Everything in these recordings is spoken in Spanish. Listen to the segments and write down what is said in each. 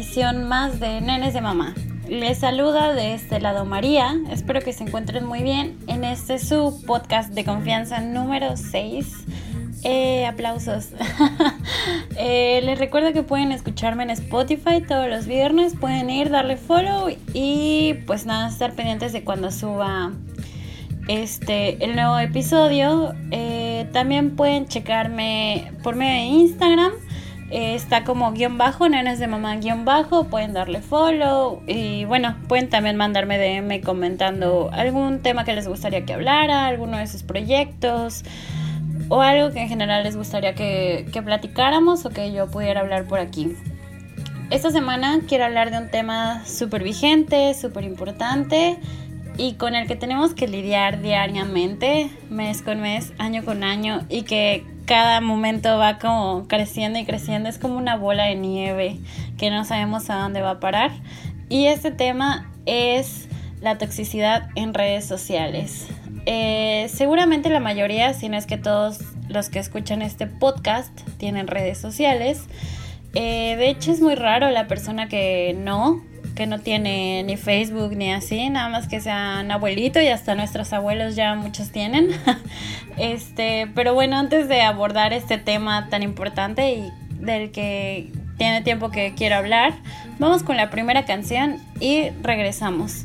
emisión más de Nenes de Mamá. Les saluda de este lado María, espero que se encuentren muy bien en este su podcast de confianza número 6. Eh, aplausos. Eh, les recuerdo que pueden escucharme en Spotify todos los viernes, pueden ir, darle follow y pues nada, estar pendientes de cuando suba este el nuevo episodio. Eh, también pueden checarme por medio de Instagram eh, está como guion bajo, nenes de mamá guion bajo, pueden darle follow y bueno, pueden también mandarme DM comentando algún tema que les gustaría que hablara, alguno de sus proyectos o algo que en general les gustaría que, que platicáramos o que yo pudiera hablar por aquí. Esta semana quiero hablar de un tema súper vigente, súper importante y con el que tenemos que lidiar diariamente, mes con mes, año con año y que cada momento va como creciendo y creciendo, es como una bola de nieve que no sabemos a dónde va a parar. Y este tema es la toxicidad en redes sociales. Eh, seguramente la mayoría, si no es que todos los que escuchan este podcast tienen redes sociales. Eh, de hecho es muy raro la persona que no, que no tiene ni Facebook ni así, nada más que sean abuelito y hasta nuestros abuelos ya muchos tienen. este, pero bueno, antes de abordar este tema tan importante y del que tiene tiempo que quiero hablar, vamos con la primera canción y regresamos.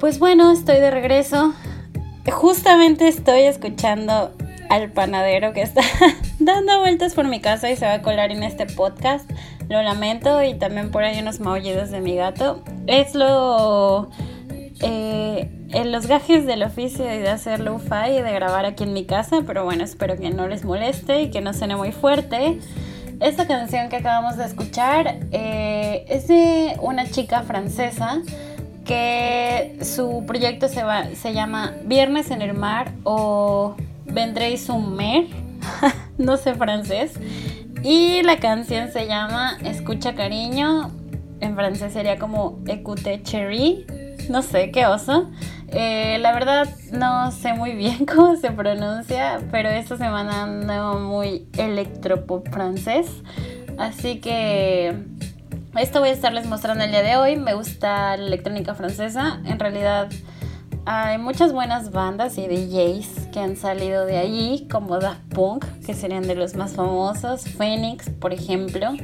Pues bueno, estoy de regreso. Justamente estoy escuchando al panadero que está dando vueltas por mi casa y se va a colar en este podcast. Lo lamento y también por ahí unos maullidos de mi gato. Es lo... Eh, en los gajes del oficio y de hacer lo-fi y de grabar aquí en mi casa, pero bueno, espero que no les moleste y que no suene muy fuerte. Esta canción que acabamos de escuchar eh, es de una chica francesa que su proyecto se, va, se llama Viernes en el Mar o Vendréis un mer, no sé francés. Y la canción se llama Escucha cariño, en francés sería como Écoute chérie, no sé qué oso. Eh, la verdad no sé muy bien cómo se pronuncia, pero esta semana ando muy electropop francés. Así que esto voy a estarles mostrando el día de hoy. Me gusta la electrónica francesa. En realidad hay muchas buenas bandas y DJs que han salido de allí, como Daft Punk, que serían de los más famosos, Phoenix, por ejemplo.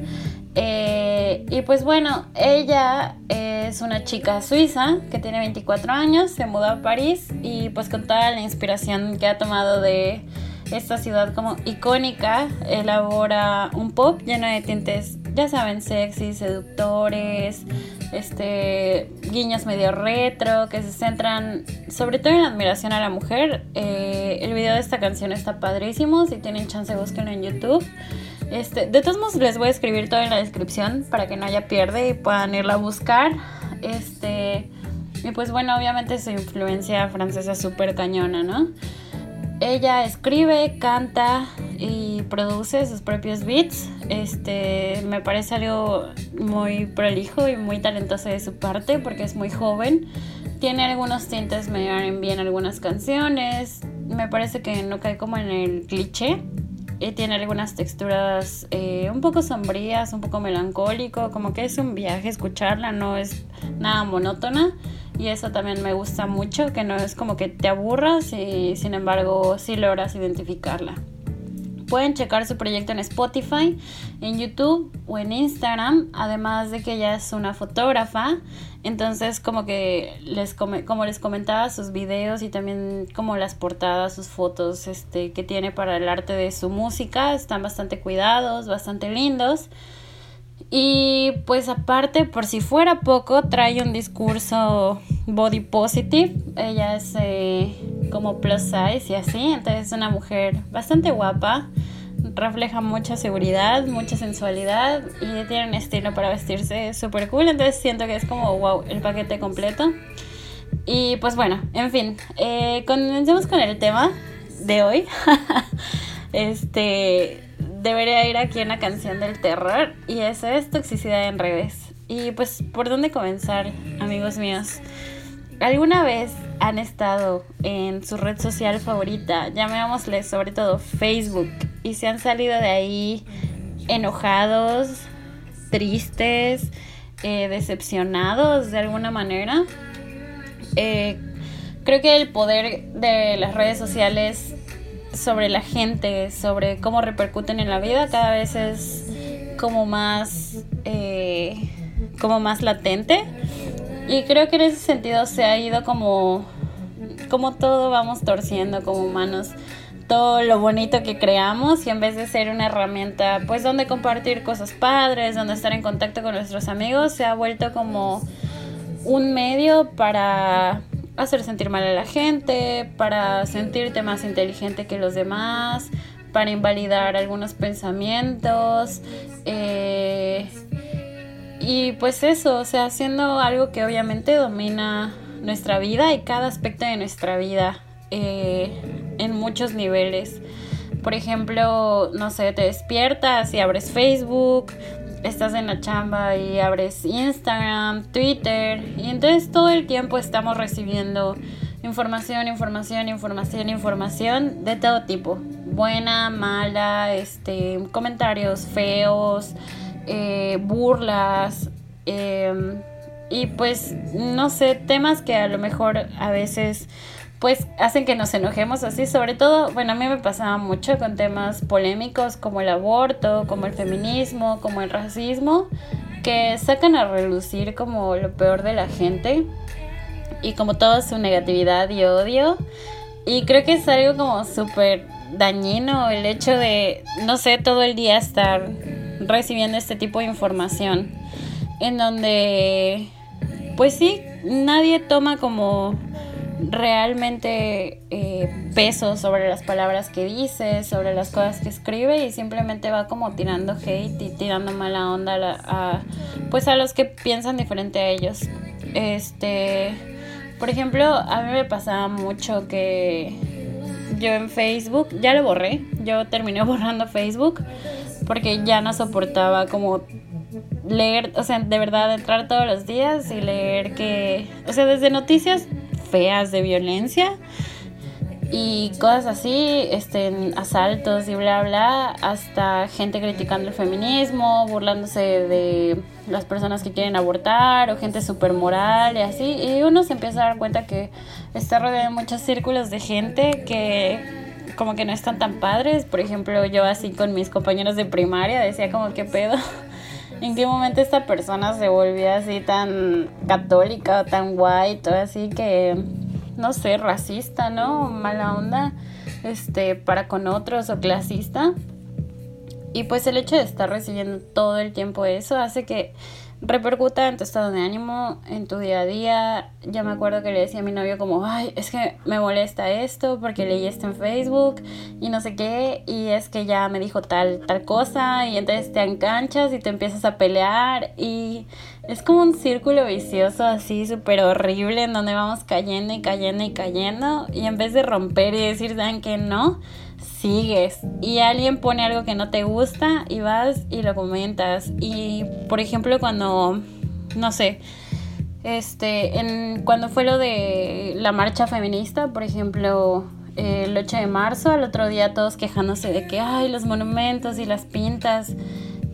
Eh, y pues bueno, ella es una chica suiza que tiene 24 años, se mudó a París y pues con toda la inspiración que ha tomado de esta ciudad como icónica, elabora un pop lleno de tintes, ya saben, sexy, seductores, este, guiños medio retro, que se centran sobre todo en admiración a la mujer. Eh, el video de esta canción está padrísimo, si tienen chance búsquenlo en YouTube. Este, de todos modos les voy a escribir todo en la descripción para que no haya pierde y puedan irla a buscar. Este, y pues bueno, obviamente su influencia francesa es súper cañona, ¿no? Ella escribe, canta y produce sus propios beats. Este, me parece algo muy prolijo y muy talentoso de su parte porque es muy joven. Tiene algunos tintes medio bien algunas canciones. Me parece que no cae como en el cliché tiene algunas texturas eh, un poco sombrías, un poco melancólico, como que es un viaje escucharla, no es nada monótona y eso también me gusta mucho, que no es como que te aburras y sin embargo sí logras identificarla. Pueden checar su proyecto en Spotify, en YouTube o en Instagram, además de que ella es una fotógrafa. Entonces, como que les como les comentaba, sus videos y también como las portadas, sus fotos este, que tiene para el arte de su música están bastante cuidados, bastante lindos. Y pues aparte, por si fuera poco, trae un discurso body positive. Ella es eh, como plus size y así, entonces es una mujer bastante guapa. Refleja mucha seguridad, mucha sensualidad y tiene un estilo para vestirse súper cool. Entonces siento que es como wow, el paquete completo. Y pues bueno, en fin, eh, comencemos con el tema de hoy. este debería ir aquí una canción del terror y eso es toxicidad en redes. Y pues, ¿por dónde comenzar, amigos míos? ¿Alguna vez han estado en su red social favorita, llamémosle sobre todo Facebook, y se han salido de ahí enojados, tristes, eh, decepcionados de alguna manera? Eh, creo que el poder de las redes sociales sobre la gente, sobre cómo repercuten en la vida, cada vez es como más, eh, como más latente. Y creo que en ese sentido se ha ido como, como todo vamos torciendo como humanos todo lo bonito que creamos y en vez de ser una herramienta pues donde compartir cosas padres, donde estar en contacto con nuestros amigos, se ha vuelto como un medio para hacer sentir mal a la gente, para sentirte más inteligente que los demás, para invalidar algunos pensamientos. Eh, y pues eso, o sea, haciendo algo que obviamente domina nuestra vida y cada aspecto de nuestra vida eh, en muchos niveles. Por ejemplo, no sé, te despiertas y abres Facebook, estás en la chamba y abres Instagram, Twitter, y entonces todo el tiempo estamos recibiendo información, información, información, información de todo tipo, buena, mala, este, comentarios feos, eh, burlas, em, y pues no sé, temas que a lo mejor a veces pues hacen que nos enojemos así, sobre todo, bueno, a mí me pasaba mucho con temas polémicos como el aborto, como el feminismo, como el racismo, que sacan a relucir como lo peor de la gente. y como toda su negatividad y odio. Y creo que es algo como súper dañino el hecho de, no sé, todo el día estar recibiendo este tipo de información. En donde, pues sí, nadie toma como realmente eh, peso sobre las palabras que dice, sobre las cosas que escribe y simplemente va como tirando hate y tirando mala onda a, pues a los que piensan diferente a ellos. Este, por ejemplo, a mí me pasaba mucho que yo en Facebook, ya lo borré, yo terminé borrando Facebook porque ya no soportaba como leer, o sea, de verdad entrar todos los días y leer que, o sea, desde noticias feas de violencia y cosas así, este, asaltos y bla bla, hasta gente criticando el feminismo, burlándose de las personas que quieren abortar o gente súper moral y así, y uno se empieza a dar cuenta que está rodeado de muchos círculos de gente que como que no están tan padres, por ejemplo yo así con mis compañeros de primaria decía como qué pedo. ¿En qué momento esta persona se volvió así tan católica o tan guay, todo así que, no sé, racista, ¿no? Mala onda, este, para con otros o clasista. Y pues el hecho de estar recibiendo todo el tiempo eso hace que repercuta en tu estado de ánimo, en tu día a día. Ya me acuerdo que le decía a mi novio como, ay, es que me molesta esto porque leí esto en Facebook y no sé qué, y es que ya me dijo tal, tal cosa, y entonces te enganchas y te empiezas a pelear y es como un círculo vicioso así súper horrible en donde vamos cayendo y cayendo y cayendo y en vez de romper y decir, ¿saben que no? Sigues y alguien pone algo que no te gusta y vas y lo comentas. Y por ejemplo, cuando, no sé, este, en, cuando fue lo de la marcha feminista, por ejemplo, el 8 de marzo, al otro día todos quejándose de que, ay, los monumentos y las pintas.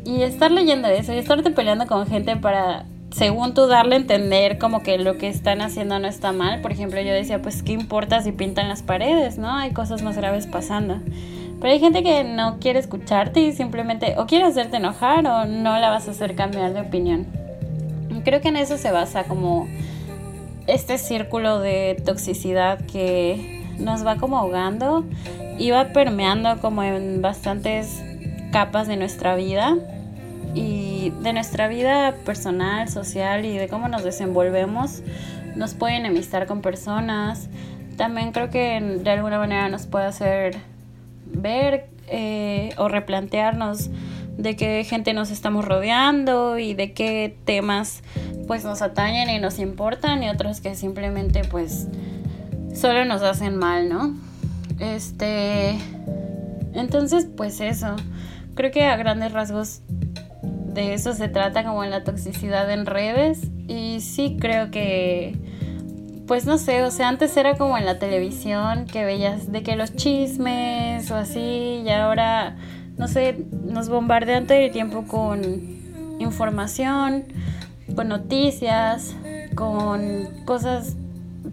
Y estar leyendo eso y estarte peleando con gente para según tú darle a entender como que lo que están haciendo no está mal. Por ejemplo, yo decía, pues qué importa si pintan las paredes, ¿no? Hay cosas más graves pasando. Pero hay gente que no quiere escucharte y simplemente o quiere hacerte enojar o no la vas a hacer cambiar de opinión. Creo que en eso se basa como este círculo de toxicidad que nos va como ahogando y va permeando como en bastantes capas de nuestra vida y de nuestra vida personal, social y de cómo nos desenvolvemos, nos puede enemistar con personas. También creo que de alguna manera nos puede hacer ver eh, o replantearnos de qué gente nos estamos rodeando y de qué temas pues nos atañen y nos importan y otros que simplemente pues solo nos hacen mal, ¿no? Este entonces pues eso. Creo que a grandes rasgos de eso se trata como en la toxicidad en redes y sí creo que pues no sé, o sea, antes era como en la televisión que veías de que los chismes o así y ahora no sé, nos bombardean todo el tiempo con información, con noticias, con cosas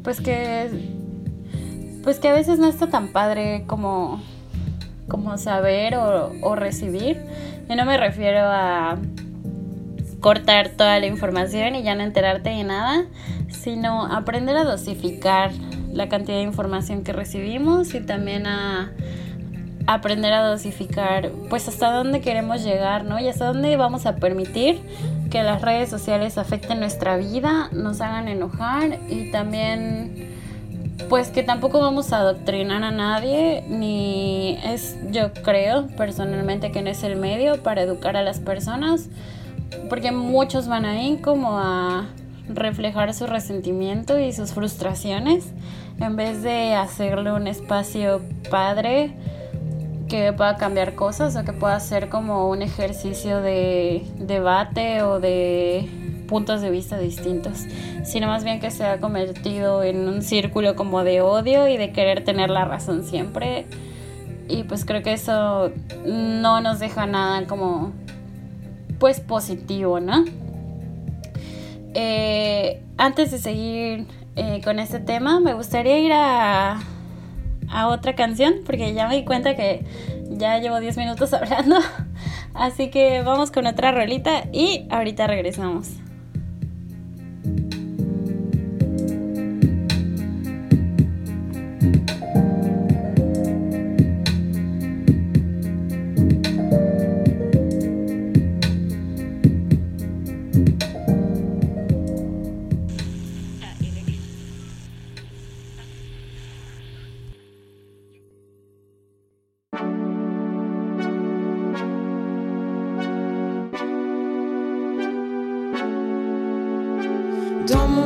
pues que pues que a veces no está tan padre como como saber o, o recibir. Y no me refiero a cortar toda la información y ya no enterarte de nada, sino aprender a dosificar la cantidad de información que recibimos y también a aprender a dosificar pues hasta dónde queremos llegar, ¿no? Y hasta dónde vamos a permitir que las redes sociales afecten nuestra vida, nos hagan enojar y también pues que tampoco vamos a adoctrinar a nadie, ni es, yo creo personalmente que no es el medio para educar a las personas, porque muchos van ahí como a reflejar su resentimiento y sus frustraciones, en vez de hacerle un espacio padre que pueda cambiar cosas o que pueda ser como un ejercicio de debate o de puntos de vista distintos, sino más bien que se ha convertido en un círculo como de odio y de querer tener la razón siempre. Y pues creo que eso no nos deja nada como pues positivo, ¿no? Eh, antes de seguir eh, con este tema, me gustaría ir a, a otra canción, porque ya me di cuenta que ya llevo 10 minutos hablando. Así que vamos con otra rolita y ahorita regresamos.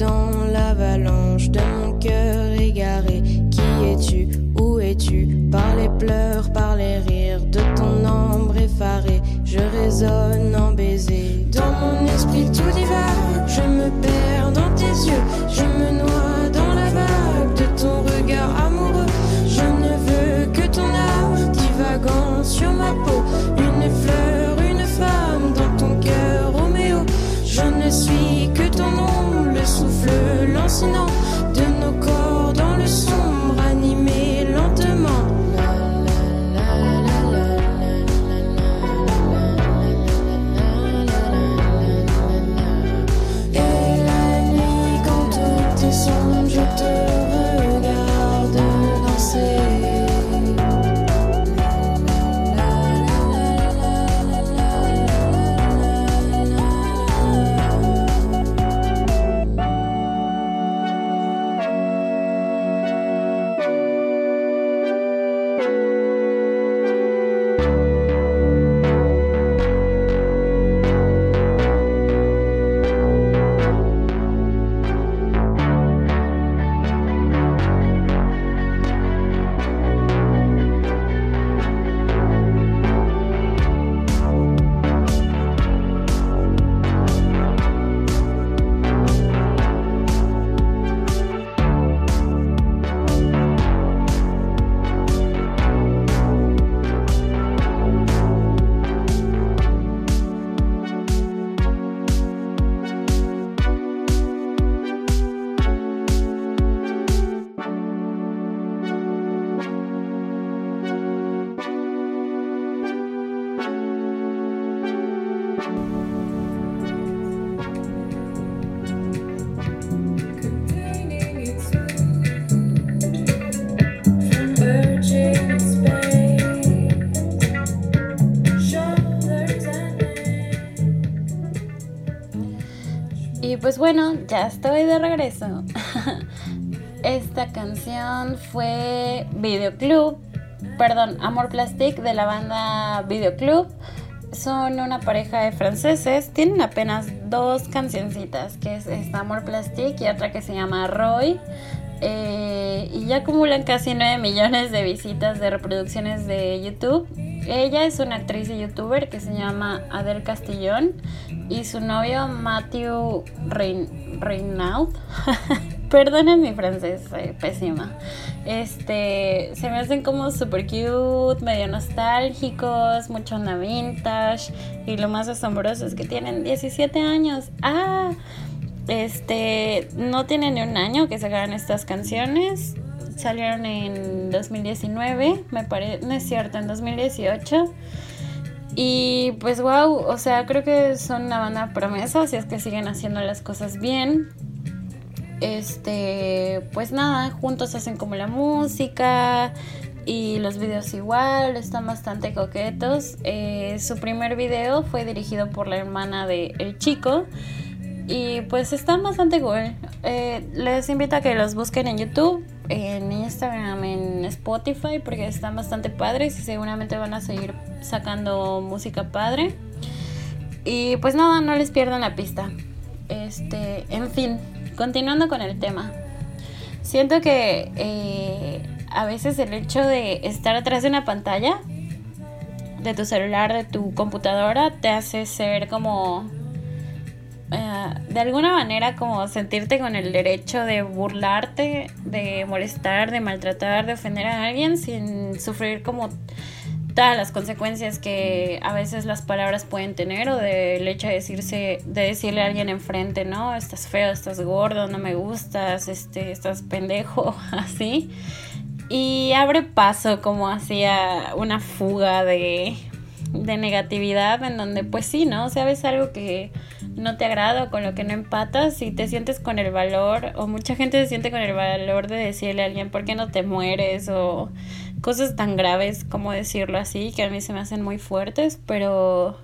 dans l'avalanche de mon cœur égaré. Qui es-tu? Où es-tu? Par les pleurs, par les rires de ton ombre effarée. Je résonne en baiser. Dans mon esprit tout divague, je me perds dans tes yeux, je me noie Y pues bueno, ya estoy de regreso. Esta canción fue Videoclub, perdón, Amor Plastic de la banda Videoclub. Son una pareja de franceses, tienen apenas dos cancioncitas, que es Amor Plastic y otra que se llama Roy. Eh, y ya acumulan casi 9 millones de visitas de reproducciones de YouTube. Ella es una actriz y youtuber que se llama Adele Castillón y su novio Matthew Rein Reinaud. Perdonen mi francés, soy pésima. Este, se me hacen como super cute, medio nostálgicos, mucho onda vintage y lo más asombroso es que tienen 17 años. Ah, este, no tienen ni un año que sacaron estas canciones. Salieron en 2019, me parece, no es cierto, en 2018. Y pues wow, o sea, creo que son una banda promesa, si es que siguen haciendo las cosas bien. Este, pues nada, juntos hacen como la música, y los videos igual, están bastante coquetos. Eh, su primer video fue dirigido por la hermana de El Chico y pues están bastante cool. Eh, les invito a que los busquen en YouTube, en Instagram, en Spotify porque están bastante padres y seguramente van a seguir sacando música padre. Y pues nada, no les pierdan la pista. Este, en fin, continuando con el tema. Siento que eh, a veces el hecho de estar atrás de una pantalla, de tu celular, de tu computadora, te hace ser como... Eh, de alguna manera como sentirte con el derecho de burlarte, de molestar, de maltratar, de ofender a alguien sin sufrir como todas las consecuencias que a veces las palabras pueden tener o del hecho de decirse de decirle a alguien enfrente no estás feo estás gordo no me gustas este estás pendejo así. Y abre paso como hacia una fuga de, de negatividad en donde pues sí, ¿no? O sea, ves algo que no te agrada o con lo que no empatas y te sientes con el valor o mucha gente se siente con el valor de decirle a alguien por qué no te mueres o cosas tan graves como decirlo así que a mí se me hacen muy fuertes, pero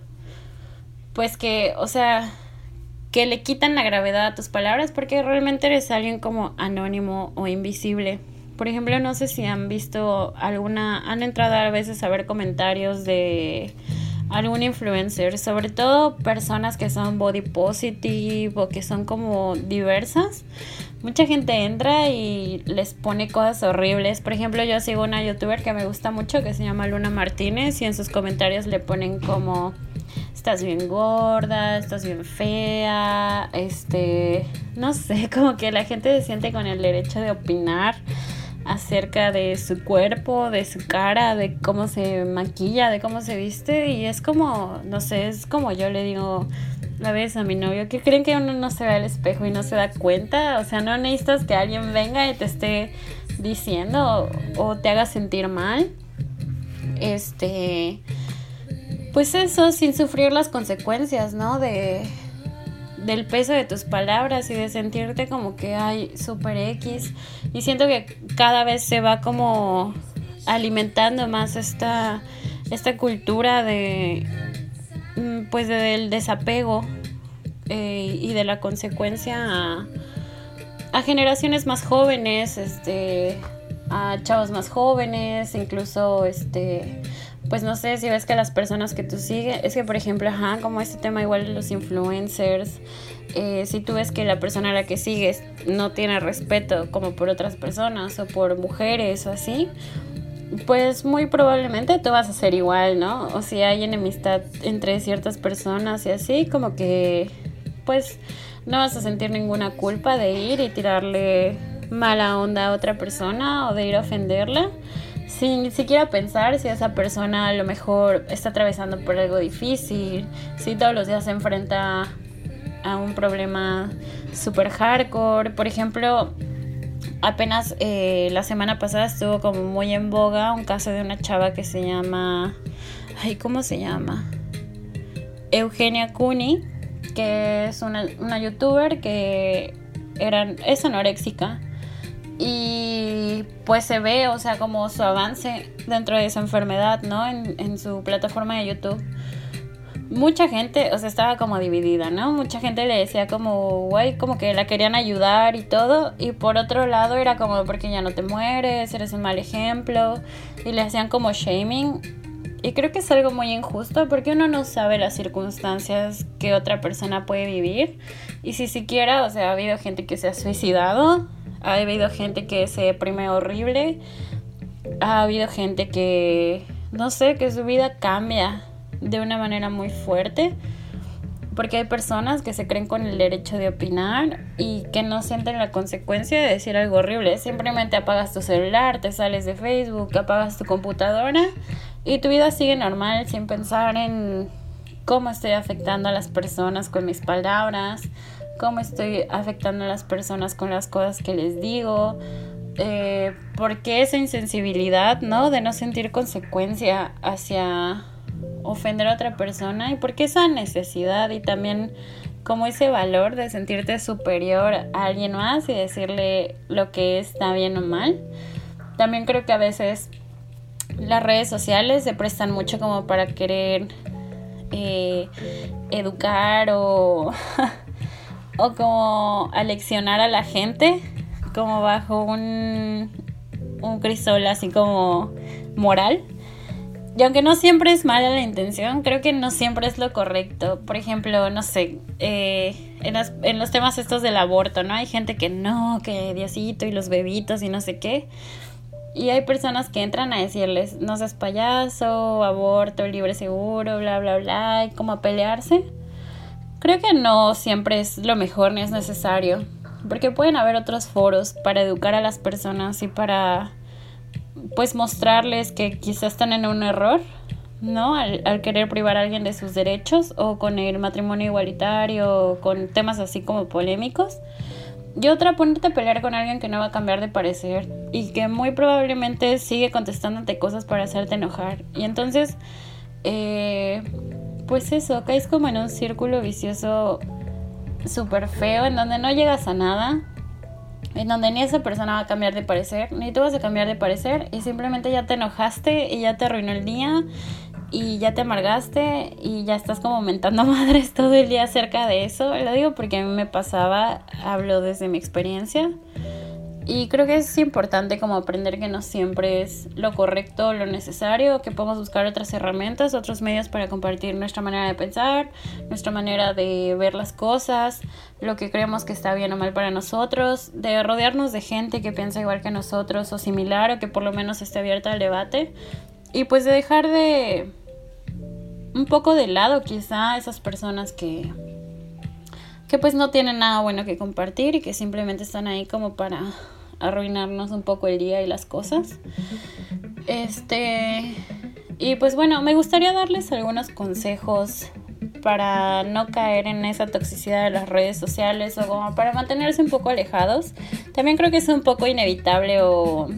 pues que, o sea, que le quitan la gravedad a tus palabras porque realmente eres alguien como anónimo o invisible. Por ejemplo, no sé si han visto alguna, han entrado a veces a ver comentarios de algún influencer, sobre todo personas que son body positive o que son como diversas. Mucha gente entra y les pone cosas horribles. Por ejemplo, yo sigo una youtuber que me gusta mucho que se llama Luna Martínez y en sus comentarios le ponen como estás bien gorda, estás bien fea, este, no sé, como que la gente se siente con el derecho de opinar acerca de su cuerpo, de su cara, de cómo se maquilla, de cómo se viste y es como, no sé, es como yo le digo la vez a mi novio, que creen que uno no se ve al espejo y no se da cuenta, o sea, no necesitas que alguien venga y te esté diciendo o, te haga sentir mal. Este, pues eso, sin sufrir las consecuencias, ¿no? De, del peso de tus palabras y de sentirte como que hay super X. Y siento que cada vez se va como alimentando más esta, esta cultura de pues del desapego eh, y de la consecuencia a, a, generaciones más jóvenes, este a chavos más jóvenes, incluso este pues no sé si ves que las personas que tú sigues, es que por ejemplo, ajá, como este tema igual de los influencers, eh, si tú ves que la persona a la que sigues no tiene respeto como por otras personas o por mujeres o así, pues muy probablemente tú vas a ser igual, ¿no? O si hay enemistad entre ciertas personas y así, como que pues no vas a sentir ninguna culpa de ir y tirarle mala onda a otra persona o de ir a ofenderla sin siquiera pensar si esa persona a lo mejor está atravesando por algo difícil, si todos los días se enfrenta a un problema super hardcore. Por ejemplo, apenas eh, la semana pasada estuvo como muy en boga un caso de una chava que se llama... Ay, ¿cómo se llama? Eugenia Cuni, que es una, una youtuber que es anoréxica y pues se ve, o sea, como su avance dentro de esa enfermedad, ¿no? En, su plataforma de YouTube. Mucha gente, o sea, estaba como dividida, ¿no? Mucha gente le decía como, güey, como que la querían ayudar y todo. Y por otro lado era como, porque ya no te mueres, eres un mal ejemplo. Y le hacían como shaming. Y creo que es algo muy injusto porque uno no sabe las circunstancias que otra persona puede vivir. Y si siquiera, o sea, ha habido gente que se ha suicidado ha habido gente que se deprime horrible. Ha habido gente que, no sé, que su vida cambia de una manera muy fuerte. Porque hay personas que se creen con el derecho de opinar y que no sienten la consecuencia de decir algo horrible. Simplemente apagas tu celular, te sales de Facebook, apagas tu computadora y tu vida sigue normal sin pensar en cómo estoy afectando a las personas con mis palabras, cómo estoy afectando a las personas con las cosas que les digo, eh, por qué esa insensibilidad, ¿no? De no sentir consecuencia hacia ofender a otra persona y por qué esa necesidad y también como ese valor de sentirte superior a alguien más y decirle lo que está bien o mal. También creo que a veces las redes sociales se prestan mucho como para querer eh, educar o, o como aleccionar a la gente como bajo un, un crisol así como moral. Y aunque no siempre es mala la intención, creo que no siempre es lo correcto. Por ejemplo, no sé, eh, en, los, en, los, temas estos del aborto, ¿no? Hay gente que no, que Diosito y los bebitos y no sé qué. Y hay personas que entran a decirles, no seas payaso, aborto, libre seguro, bla, bla, bla, y como a pelearse. Creo que no siempre es lo mejor ni es necesario, porque pueden haber otros foros para educar a las personas y para pues mostrarles que quizás están en un error, ¿no? Al, querer privar a alguien de sus derechos o con el matrimonio igualitario o con temas así como polémicos. Y otra, ponerte a pelear con alguien que no va a cambiar de parecer y que muy probablemente sigue contestándote cosas para hacerte enojar. Y entonces, eh, pues eso, caes como en un círculo vicioso súper feo en donde no llegas a nada, en donde ni esa persona va a cambiar de parecer, ni tú vas a cambiar de parecer y simplemente ya te enojaste y ya te arruinó el día y ya te amargaste y ya estás como mentando madres todo el día acerca de eso. Lo digo porque a mí me pasaba, hablo desde mi experiencia. Y creo que es importante como aprender que no siempre es lo correcto, lo necesario, que podemos buscar otras herramientas, otros medios para compartir nuestra manera de pensar, nuestra manera de ver las cosas, lo que creemos que está bien o mal para nosotros, de rodearnos de gente que piensa igual que nosotros o similar o que por lo menos esté abierta al debate. Y pues de dejar de un poco de lado quizá esas personas que que pues no tienen nada bueno que compartir y que simplemente están ahí como para arruinarnos un poco el día y las cosas. Este, y pues bueno, me gustaría darles algunos consejos para no caer en esa toxicidad de las redes sociales o como para mantenerse un poco alejados. También creo que es un poco inevitable o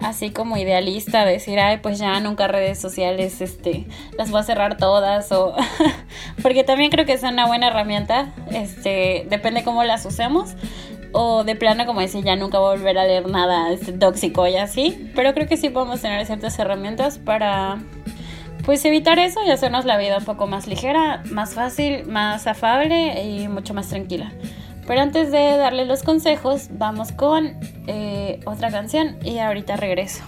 así como idealista decir, ay, pues ya nunca redes sociales, este, las voy a cerrar todas o porque también creo que es una buena herramienta, este, depende cómo las usemos o de plano como decir ya nunca volver a leer nada tóxico y así, pero creo que sí podemos tener ciertas herramientas para pues evitar eso y hacernos la vida un poco más ligera, más fácil, más afable y mucho más tranquila. Pero antes de darle los consejos, vamos con eh, otra canción y ahorita regreso.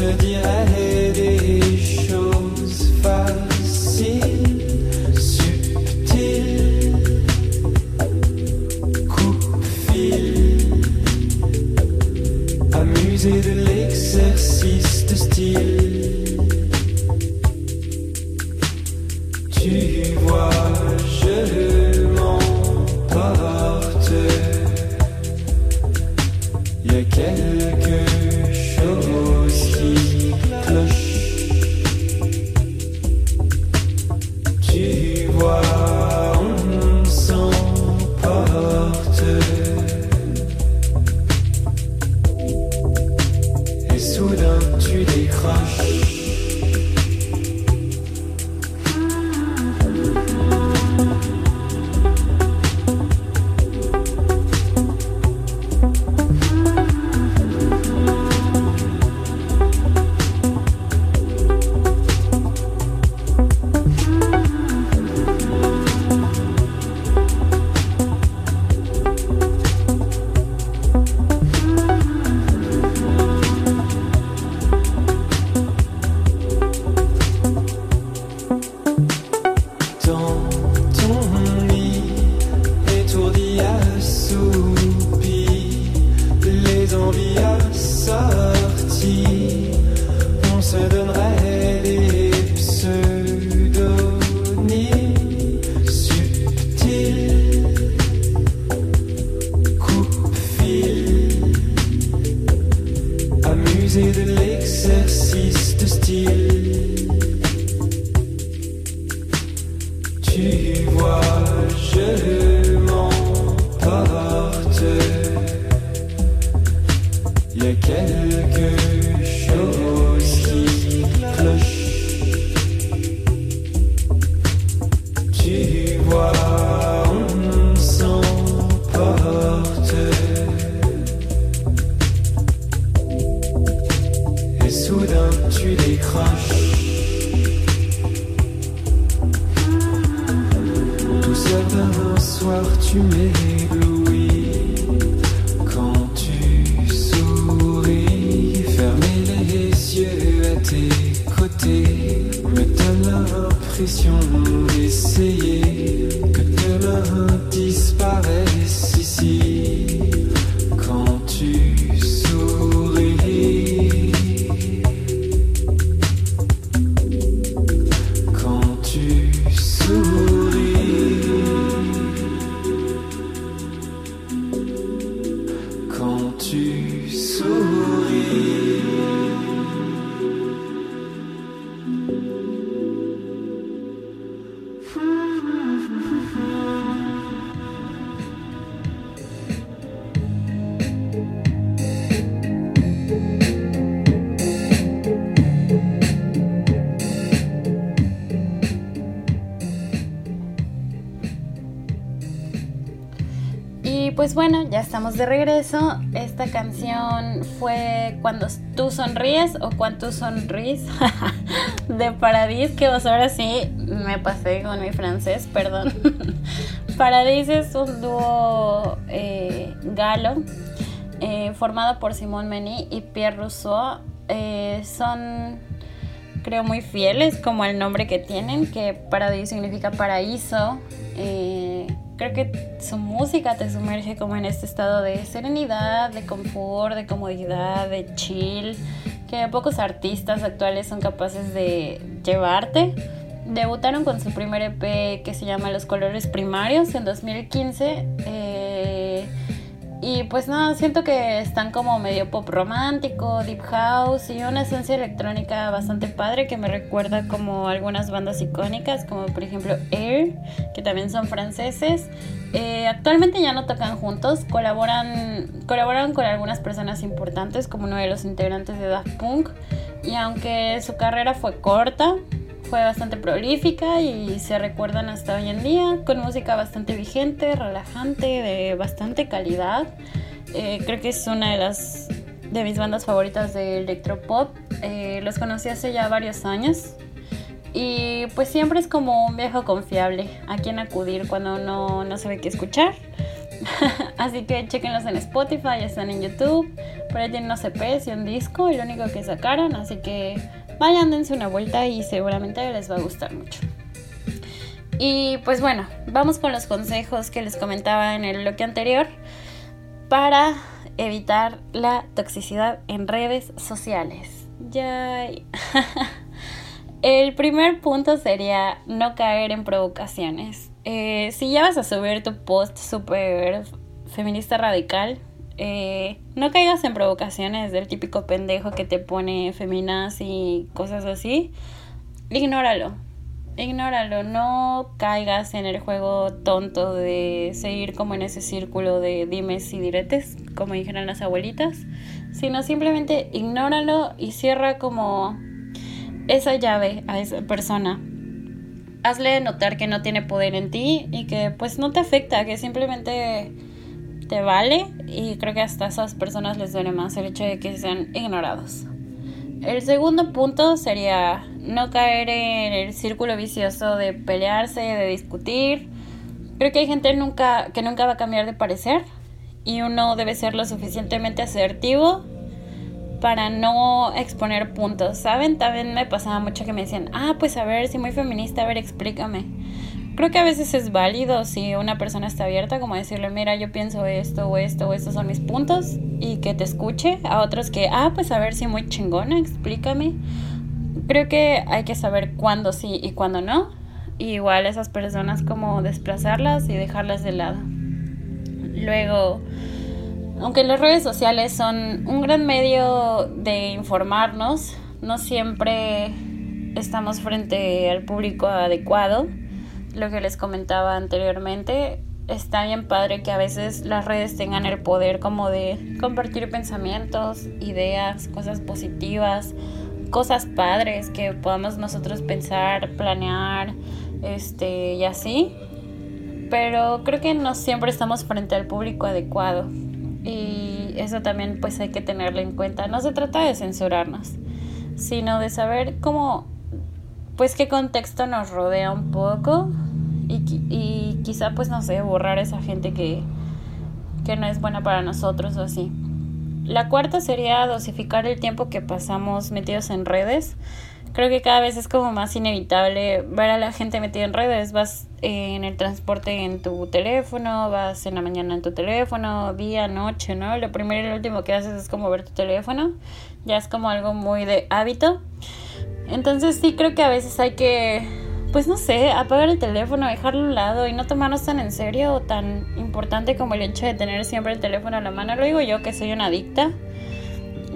De l'exercice Tu de regreso. Esta canción fue Cuando tú sonríes o Cuando tú sonríes de Paradis, que vos ahora sí me pasé con mi francés, perdón. Paradis es un dúo eh, galo eh, formado por Simone Meni y Pierre Rousseau. Eh, son creo muy fieles como el nombre que tienen, que Paradis significa paraíso. Creo que su música te sumerge como en este estado de serenidad, de confort, de comodidad, de chill, que pocos artistas actuales son capaces de llevarte. Debutaron con su primer EP que se llama Los Colores Primarios en 2015. eh, y pues nada, siento que están como medio pop romántico, deep house y una esencia electrónica bastante padre que me recuerda como algunas bandas icónicas, como por ejemplo Air, que también son franceses. Eh, actualmente ya no tocan juntos, colaboran, colaboran con algunas personas importantes, como uno de los integrantes de Daft Punk. Y aunque su carrera fue corta, fue bastante prolífica y se recuerdan hasta hoy en día con música bastante vigente, relajante, de bastante calidad. Eh, creo que es una de las de mis bandas favoritas de electropop. Eh, los conocí hace ya varios años y pues siempre es como un viejo confiable a quien acudir cuando uno no sabe qué escuchar. Así que chequenlos en Spotify, están en YouTube. Por ahí tienen unos EPs y un disco, el único que sacaron. Así que vayan, dense una vuelta y seguramente les va a gustar mucho. Y pues bueno, vamos con los consejos que les comentaba en el bloque anterior para evitar la toxicidad en redes sociales. Ya. El primer punto sería no caer en provocaciones. Eh, si ya vas a subir tu post súper feminista radical, eh, no caigas en provocaciones del típico pendejo que te pone feminas y cosas así. Ignóralo. Ignóralo. No caigas en el juego tonto de seguir como en ese círculo de dimes y diretes, como dijeron las abuelitas. Sino simplemente ignóralo y cierra como esa llave a esa persona. Hazle notar que no tiene poder en ti y que pues no te afecta, que simplemente te vale y creo que hasta a esas personas les duele más el hecho de que sean ignorados. El segundo punto sería no caer en el círculo vicioso de pelearse, de discutir. Creo que hay gente nunca, que nunca va a cambiar de parecer y uno debe ser lo suficientemente asertivo para no exponer puntos. ¿Saben? También me pasaba mucho que me decían, ah, pues a ver, si muy feminista, a ver, explícame. Creo que a veces es válido si una persona está abierta, como decirle, mira, yo pienso esto o esto o estos son mis puntos y que te escuche. A otros que, ah, pues a ver si muy chingona, explícame. Creo que hay que saber cuándo sí y cuándo no. igual esas personas como desplazarlas y dejarlas de lado. Luego, aunque las redes sociales son un gran medio de informarnos, no siempre estamos frente al público adecuado lo que les comentaba anteriormente, está bien padre que a veces las redes tengan el poder como de compartir pensamientos, ideas, cosas positivas, cosas padres que podamos nosotros pensar, planear, este y así. Pero creo que no siempre estamos frente al público adecuado y eso también pues hay que tenerlo en cuenta. No se trata de censurarnos, sino de saber cómo pues qué contexto nos rodea un poco y, y quizá pues no sé, borrar a esa gente que, que no es buena para nosotros o así. La cuarta sería dosificar el tiempo que pasamos metidos en redes. Creo que cada vez es como más inevitable ver a la gente metida en redes. Vas en el transporte en tu teléfono, vas en la mañana en tu teléfono, día, noche, ¿no? Lo primero y lo último que haces es como ver tu teléfono. Ya es como algo muy de hábito. Entonces sí creo que a veces hay que, pues no sé, apagar el teléfono, dejarlo a un lado y no tomarnos tan en serio o tan importante como el hecho de tener siempre el teléfono a la mano. Lo digo yo que soy una adicta.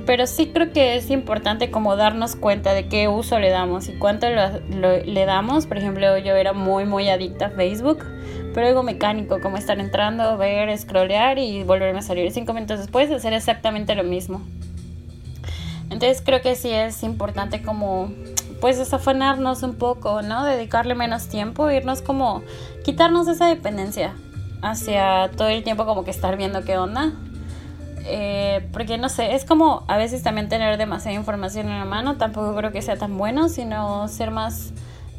Pero sí creo que es importante como darnos cuenta de qué uso le damos y cuánto le damos. Por ejemplo, yo era muy, muy adicta a Facebook, pero algo mecánico, como estar entrando, ver, scrollear y volverme a salir cinco minutos después, hacer exactamente lo mismo. Entonces creo que sí es importante como pues desafanarnos un poco, ¿no? Dedicarle menos tiempo, irnos como quitarnos esa dependencia hacia todo el tiempo como que estar viendo qué onda. Eh, porque no sé, es como a veces también tener demasiada información en la mano, tampoco creo que sea tan bueno, sino ser más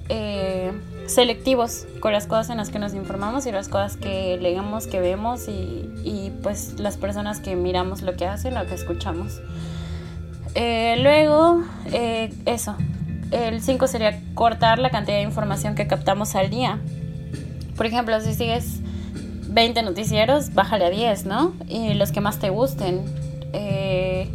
eh, selectivos con las cosas en las que nos informamos y las cosas que leemos, que vemos y, y pues las personas que miramos lo que hacen, lo que escuchamos. Eh, luego, eh, eso. El 5 sería cortar la cantidad de información que captamos al día. Por ejemplo, si sigues 20 noticieros, bájale a 10, ¿no? Y los que más te gusten. Eh,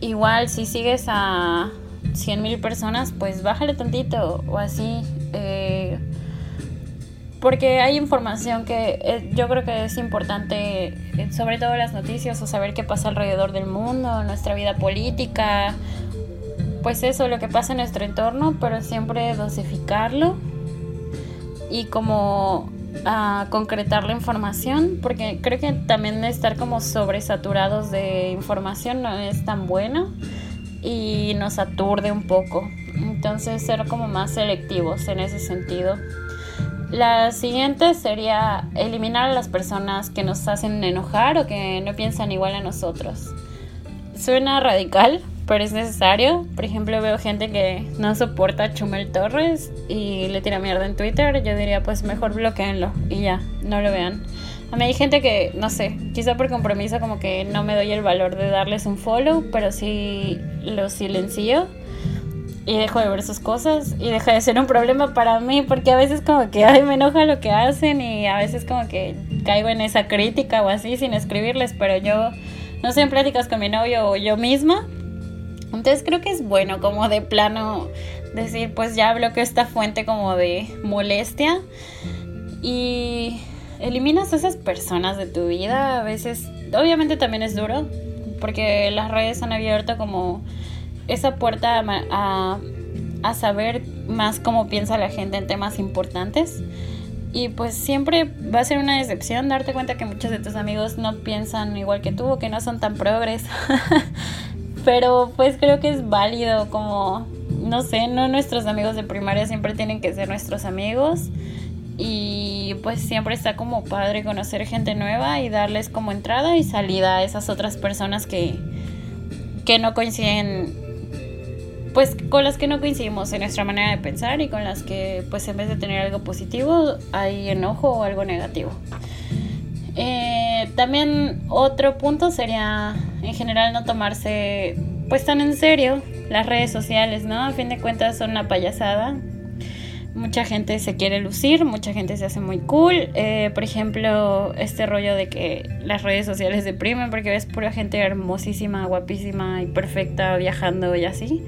igual, si sigues a 100.000 personas, pues bájale tantito o así. Porque hay información que eh, yo creo que es importante, eh, sobre todo las noticias, o saber qué pasa alrededor del mundo, nuestra vida política, pues eso, lo que pasa en nuestro entorno, pero siempre dosificarlo y como a concretar la información, porque creo que también estar como sobresaturados de información no es tan bueno y nos aturde un poco. Entonces ser como más selectivos en ese sentido. La siguiente sería eliminar a las personas que nos hacen enojar o que no piensan igual a nosotros. Suena radical, pero es necesario. Por ejemplo, veo gente que no soporta a Chumel Torres y le tira mierda en Twitter. Yo diría, pues mejor bloqueenlo y ya, no lo vean. A mí hay gente que, no sé, quizá por compromiso como que no me doy el valor de darles un follow, pero sí lo silencio y dejo de ver sus cosas y deja de ser un problema para mí porque a veces como que ay me enoja lo que hacen y a veces como que caigo en esa crítica o así sin escribirles pero yo no sé en pláticas con mi novio o yo misma entonces creo que es bueno como de plano decir, pues ya bloqueo esta fuente como de molestia y eliminas a esas personas de tu vida. A veces, obviamente también es duro, porque las redes han abierto como esa puerta a, a, saber más cómo piensa la gente en temas importantes. Y pues siempre va a ser una decepción darte cuenta que muchos de tus amigos no piensan igual que tú o que no son tan progres. Pero pues creo que es válido como, no sé, no nuestros amigos de primaria siempre tienen que ser nuestros amigos y pues siempre está como padre conocer gente nueva y darles como entrada y salida a esas otras personas que, que no coinciden pues con las que no coincidimos en nuestra manera de pensar y con las que pues en vez de tener algo positivo hay enojo o algo negativo. Eh, también otro punto sería en general no tomarse pues tan en serio las redes sociales, ¿no? A fin de cuentas son una payasada mucha gente se quiere lucir, mucha gente se hace muy cool. Eh, por ejemplo, este rollo de que las redes sociales deprimen porque ves pura gente hermosísima, guapísima y perfecta viajando y así.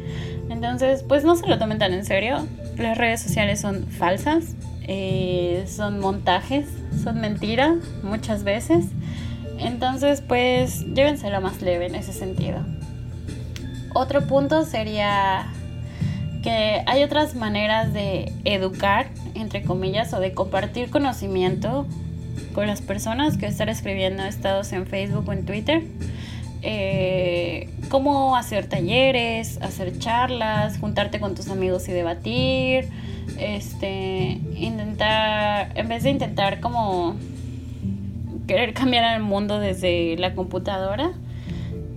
Entonces, pues no se lo tomen tan en serio. Las redes sociales son falsas, eh, son montajes, son mentiras muchas veces. Entonces, pues llévenselo más leve en ese sentido. Otro punto sería que hay otras maneras de educar, entre comillas, o de compartir conocimiento con las personas que estar escribiendo estados en Facebook o en Twitter. Eh, cómo hacer talleres, hacer charlas, juntarte con tus amigos y debatir, este, intentar, en vez de intentar como querer cambiar el mundo desde la computadora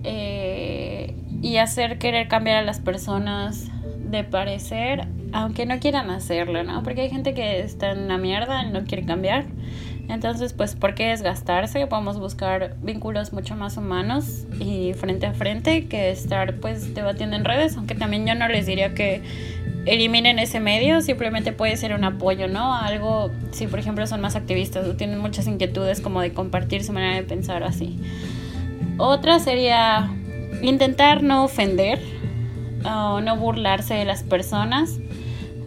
eh, y hacer querer cambiar a las personas de parecer, aunque no quieran hacerlo, ¿no? Porque hay gente que está en la mierda y no quiere cambiar. Entonces, pues, ¿por qué desgastarse? Podemos buscar vínculos mucho más humanos y frente a frente que estar, pues, debatiendo en redes, aunque también yo no les diría que eliminen ese medio, simplemente puede ser un apoyo, ¿no? Algo, si por ejemplo son más activistas o tienen muchas inquietudes como de compartir su manera de pensar así. Otra sería intentar no ofender, o no burlarse de las personas.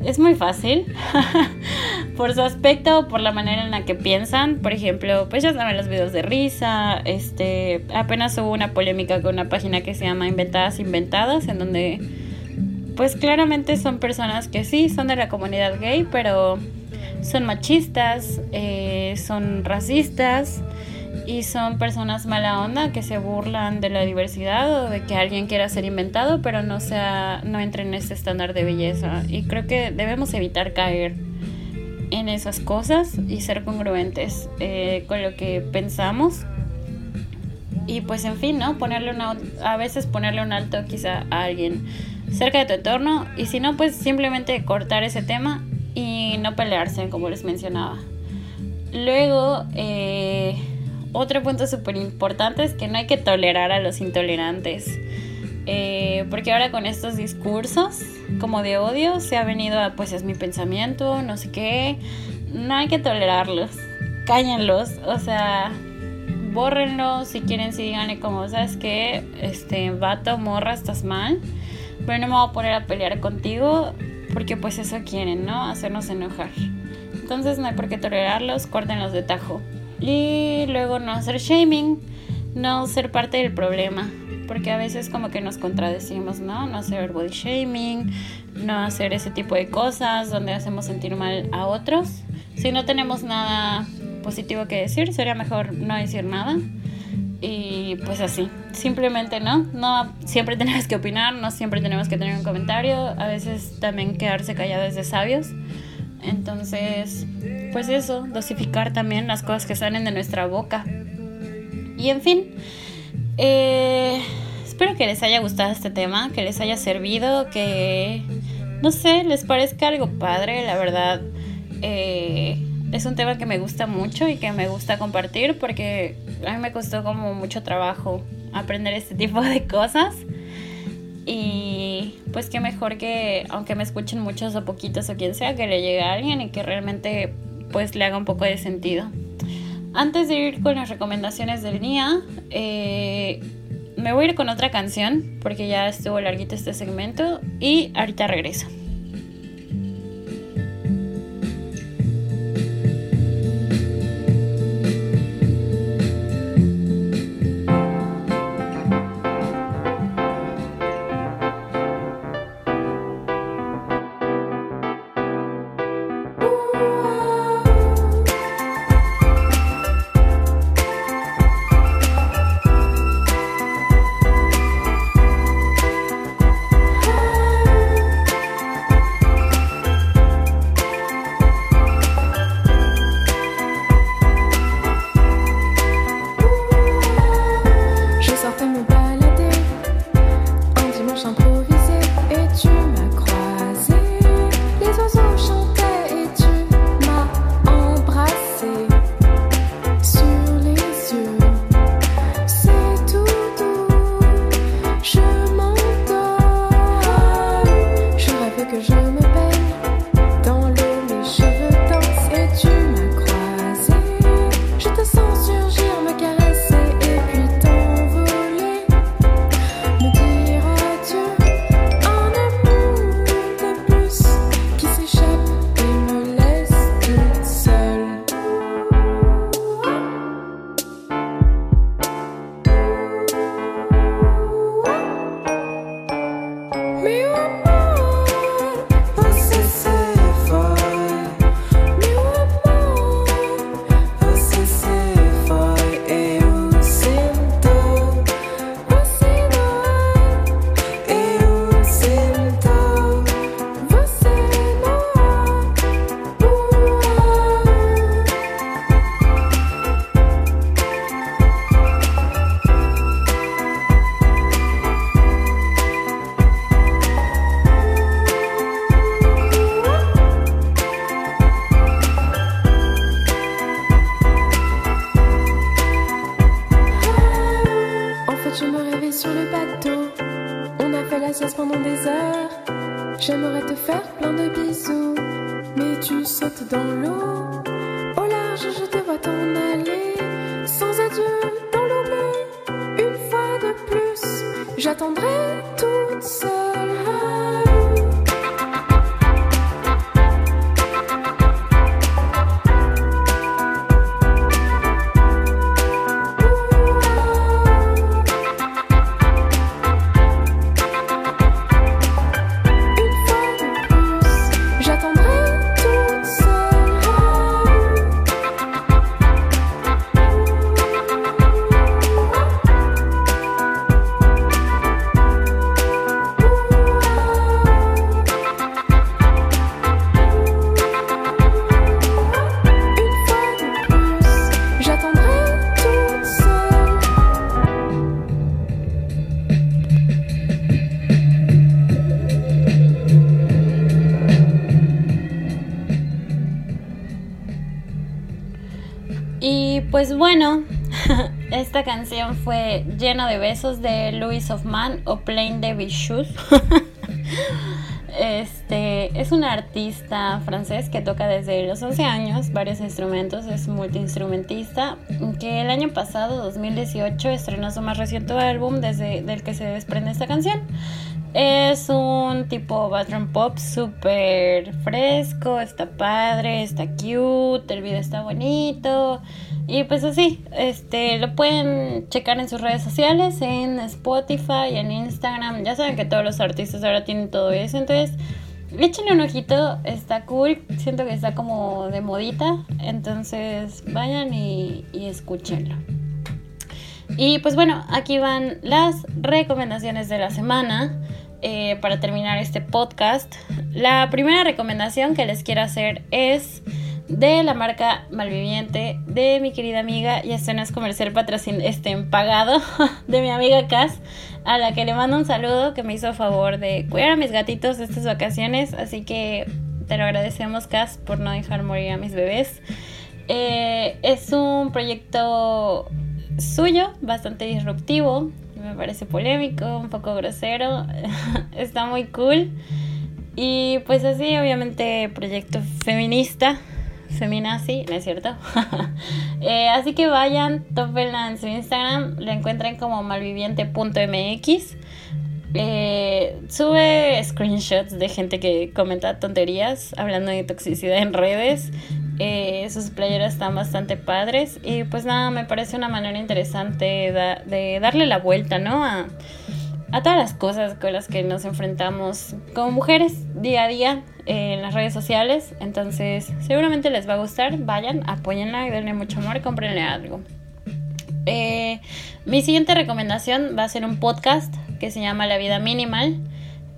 Es muy fácil. por su aspecto o por la manera en la que piensan. Por ejemplo, pues ya saben los videos de risa. Este, apenas hubo una polémica con una página que se llama Inventadas Inventadas, en donde pues claramente son personas que sí son de la comunidad gay, pero son machistas, eh, son racistas y son personas mala onda que se burlan de la diversidad o de que alguien quiera ser inventado, pero no sea no entre en ese estándar de belleza. Y creo que debemos evitar caer en esas cosas y ser congruentes eh, con lo que pensamos. Y pues en fin, ¿no? Ponerle una, a veces ponerle un alto quizá a alguien cerca de tu entorno y si no, pues simplemente cortar ese tema y no pelearse, como les mencionaba. Luego, eh, otro punto súper importante es que no hay que tolerar a los intolerantes. Eh, porque ahora con estos discursos como de odio se ha venido a pues es mi pensamiento, no sé qué. No hay que tolerarlos. Cállenlos. O sea, bórrenlos si quieren, si díganle como, ¿sabes qué? Este, vato, morra, estás mal. Pero no me voy a poner a pelear contigo porque pues eso quieren, ¿no? Hacernos enojar. Entonces no hay por qué tolerarlos, córtenlos de tajo. Y luego no hacer shaming, no ser parte del problema, porque a veces como que nos contradecimos, ¿no? No hacer body shaming, no hacer ese tipo de cosas donde hacemos sentir mal a otros. Si no tenemos nada positivo que decir, sería mejor no decir nada. Y pues así, simplemente no, no siempre tenemos que opinar, no siempre tenemos que tener un comentario, a veces también quedarse callados de sabios. Entonces, pues eso, dosificar también las cosas que salen de nuestra boca. Y en fin, eh, espero que les haya gustado este tema, que les haya servido, que, no sé, les parezca algo padre, la verdad. Eh, es un tema que me gusta mucho y que me gusta compartir porque a mí me costó como mucho trabajo aprender este tipo de cosas. Y pues qué mejor que, aunque me escuchen muchos o poquitos o quien sea, que le llegue a alguien y que realmente pues le haga un poco de sentido. Antes de ir con las recomendaciones del día, eh, me voy a ir con otra canción porque ya estuvo larguito este segmento y ahorita regreso. Pues bueno, esta canción fue Lleno de besos de Louis of Man o Plain de Bichus. Este es un artista francés que toca desde los 11 años varios instrumentos, es multiinstrumentista, que el año pasado, 2018, estrenó su más reciente álbum desde del que se desprende esta canción. Es un tipo bathroom pop súper fresco, está padre, está cute, el video está bonito. Y pues así, este, lo pueden checar en sus redes sociales, en Spotify, en Instagram. Ya saben que todos los artistas ahora tienen todo eso, entonces échenle un ojito, está cool. Siento que está como de modita, entonces vayan y, y escúchenlo. Y pues bueno, aquí van las recomendaciones de la semana eh, para terminar este podcast. La primera recomendación que les quiero hacer es de la marca Malviviente de mi querida amiga, y este no es comercial patrocin este pagado, de mi amiga Cass, a la que le mando un saludo que me hizo favor de cuidar a mis gatitos estas vacaciones, así que te lo agradecemos Cass por no dejar morir a mis bebés. Eh, es un proyecto suyo, bastante disruptivo, me parece polémico, un poco grosero, está muy cool. Y pues así, obviamente, proyecto feminista, feminazi, ¿no es cierto? Eh, así que vayan, tópenla en su Instagram, la encuentran como malviviente.mx. Eh, sube screenshots de gente que comenta tonterías hablando de toxicidad en redes. Eh, sus playeras están bastante padres y pues nada, me parece una manera interesante de darle la vuelta, ¿no? A, todas las cosas con las que nos enfrentamos como mujeres día a día eh, en las redes sociales. Entonces, seguramente les va a gustar. Vayan, apóyenla denle mucho amor, cómprenle algo. Mi siguiente recomendación va a ser un podcast que se llama La Vida Minimal.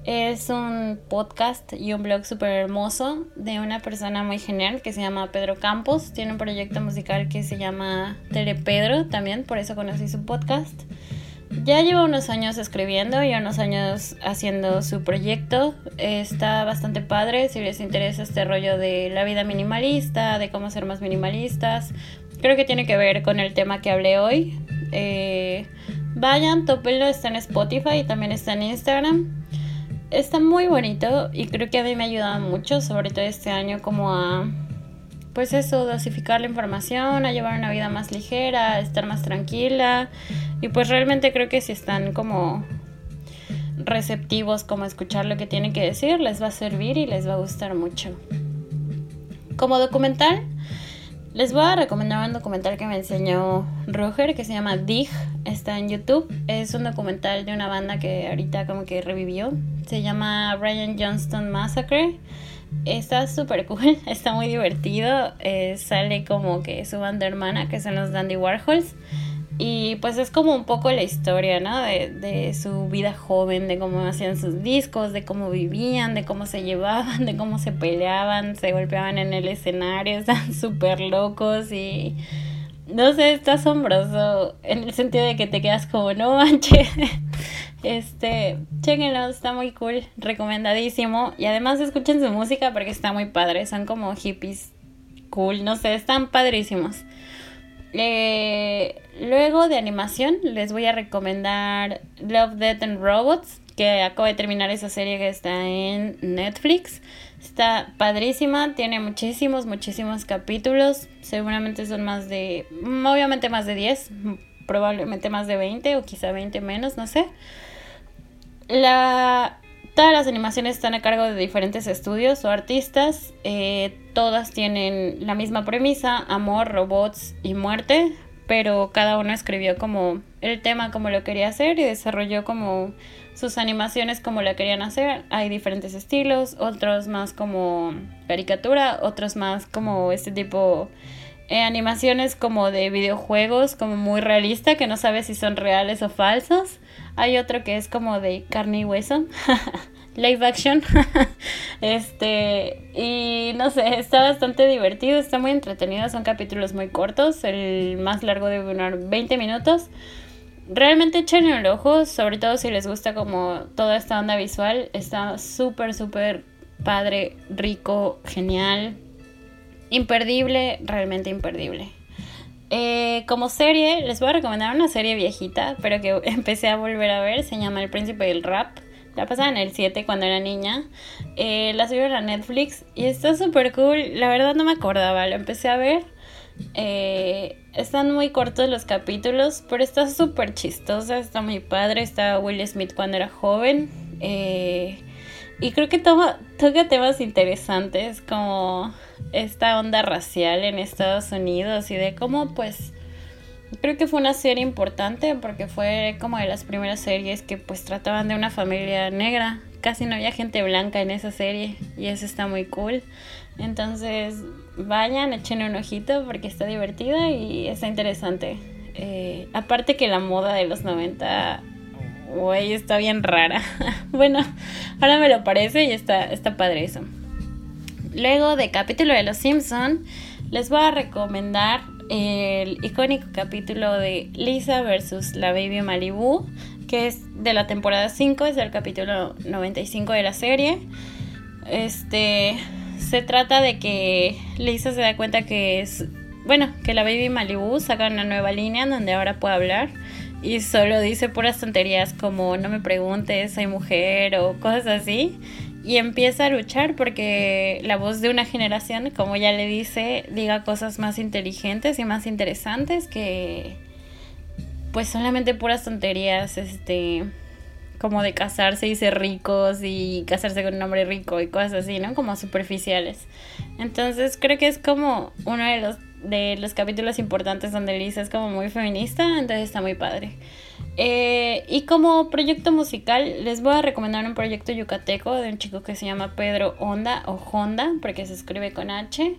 Es un podcast y un blog súper hermoso de una persona muy genial que se llama Pedro Campos. Tiene un proyecto musical que se llama Telepedro también, por eso conocí su podcast. Ya lleva unos años escribiendo y unos años haciendo su proyecto. Está bastante padre si les interesa este rollo de la vida minimalista, de cómo ser más minimalistas. Creo que tiene que ver con el tema que hablé hoy. Eh, vayan, tópenlo, está en Spotify y también está en Instagram. Está muy bonito y creo que a mí me ha mucho, sobre todo este año, como a, pues eso, dosificar la información, a llevar una vida más ligera, a estar más tranquila. Y pues realmente creo que si están como receptivos, como a escuchar lo que tienen que decir, les va a servir y les va a gustar mucho. Como documental, les voy a recomendar un documental que me enseñó Roger que se llama Dig. Está en YouTube. Es un documental de una banda que ahorita como que revivió. Se llama Brian Johnston Massacre. Está súper cool, está muy divertido. Eh, sale como que su banda hermana, que son los Dandy Warhols. Y pues es como un poco la historia, ¿no? De, su vida joven, de cómo hacían sus discos, de cómo vivían, de cómo se llevaban, de cómo se peleaban, se golpeaban en el escenario, están súper locos y... No sé, está asombroso en el sentido de que te quedas como, no manches. Este, chequenlo, está muy cool, recomendadísimo. Y además escuchen su música porque está muy padre. Son como hippies cool, no sé, están padrísimos. Eh, luego de animación les voy a recomendar Love, Death and Robots, que acabo de terminar esa serie que está en Netflix. Está padrísima, tiene muchísimos, muchísimos capítulos. Seguramente son más de, obviamente más de 10, probablemente más de 20 o quizá 20 menos, no sé. La, todas las animaciones están a cargo de diferentes estudios o artistas. Eh, todas tienen la misma premisa, amor, robots y muerte. Pero cada uno escribió como el tema como lo quería hacer y desarrolló como sus animaciones como la querían hacer. Hay diferentes estilos, otros más como caricatura, otros más como este tipo eh, animaciones como de videojuegos, como muy realista, que no sabes si son reales o falsos. Hay otro que es como de carne y hueso. live action. este, y no sé, está bastante divertido, está muy entretenido, son capítulos muy cortos, el más largo debe durar 20 minutos realmente echen el ojo, sobre todo si les gusta como toda esta onda visual. Está súper, súper padre, rico, genial, imperdible, realmente imperdible. Eh, como serie, les voy a recomendar una serie viejita, pero que empecé a volver a ver. Se llama El Príncipe del Rap. La pasaba en el 7 cuando era niña. Eh, la subieron a Netflix y está súper cool. La verdad no me acordaba, la empecé a ver. Eh, están muy cortos los capítulos, pero está súper chistosa, está muy padre. Está Will Smith cuando era joven. Eh, y creo que toca temas interesantes como esta onda racial en Estados Unidos y de cómo pues creo que fue una serie importante porque fue como de las primeras series que pues trataban de una familia negra. Casi no había gente blanca en esa serie y eso está muy cool. Entonces vayan, echen un ojito porque está divertida y está interesante. Eh, aparte que la moda de los 90, güey, está bien rara. bueno, ahora me lo parece y está, está padre eso. Luego de capítulo de Los Simpson, les voy a recomendar el icónico capítulo de Lisa versus la Baby Malibu, que es de la temporada 5, es el capítulo 95 de la serie. Este, se trata de que Lisa se da cuenta que es, bueno, que la Baby Malibu saca una nueva línea donde ahora puede hablar y solo dice puras tonterías como no me preguntes, soy mujer o cosas así. Y empieza a luchar porque la voz de una generación, como ya le dice, diga cosas más inteligentes y más interesantes que pues solamente puras tonterías, este como de casarse y ser ricos y casarse con un hombre rico y cosas así, ¿no? Como superficiales. Entonces creo que es como uno de los, de los capítulos importantes donde Lisa es como muy feminista, entonces está muy padre. Eh, y como proyecto musical, les voy a recomendar un proyecto yucateco de un chico que se llama Pedro Honda o Honda, porque se escribe con H,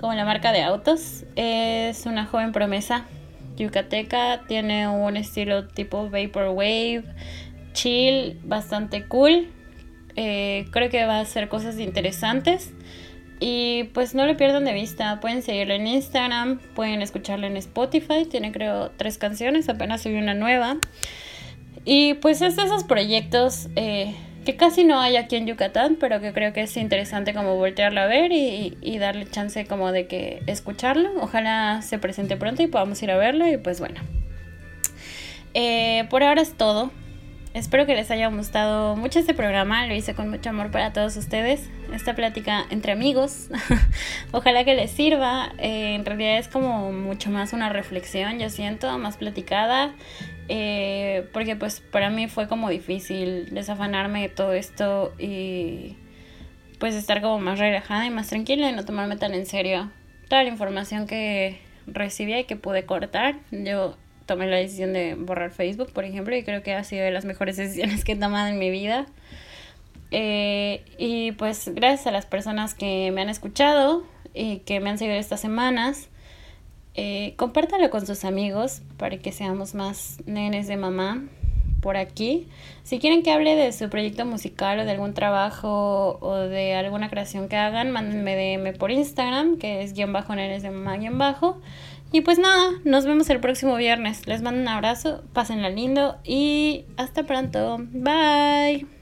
como la marca de autos. Es una joven promesa yucateca, tiene un estilo tipo Vaporwave chill, bastante cool. Eh, creo que va a hacer cosas interesantes. Y pues no lo pierdan de vista. Pueden seguirlo en Instagram, pueden escucharlo en Spotify. Tiene creo tres canciones, apenas subí una nueva. Y pues es de esos proyectos eh, que casi no hay aquí en Yucatán, pero que creo que es interesante como voltearlo a ver y, darle chance como de que escucharlo. Ojalá se presente pronto y podamos ir a verlo. Y pues bueno. Eh, por ahora es todo. Espero que les haya gustado mucho este programa, lo hice con mucho amor para todos ustedes, esta plática entre amigos, ojalá que les sirva, eh, en realidad es como mucho más una reflexión, yo siento, más platicada, eh, porque pues para mí fue como difícil desafanarme de todo esto y pues estar como más relajada y más tranquila y no tomarme tan en serio toda la información que recibía y que pude cortar. Yo tomé la decisión de borrar Facebook, por ejemplo, y creo que ha sido de las mejores decisiones que he tomado en mi vida. Eh, y pues gracias a las personas que me han escuchado y que me han seguido estas semanas, eh, compártalo con sus amigos para que seamos más nenes de mamá por aquí. Si quieren que hable de su proyecto musical o de algún trabajo o de alguna creación que hagan, mándenme DM por Instagram, que es guion bajo nenes de mamá guion bajo. Y pues nada, nos vemos el próximo viernes. Les mando un abrazo, pásenla lindo y hasta pronto. Bye.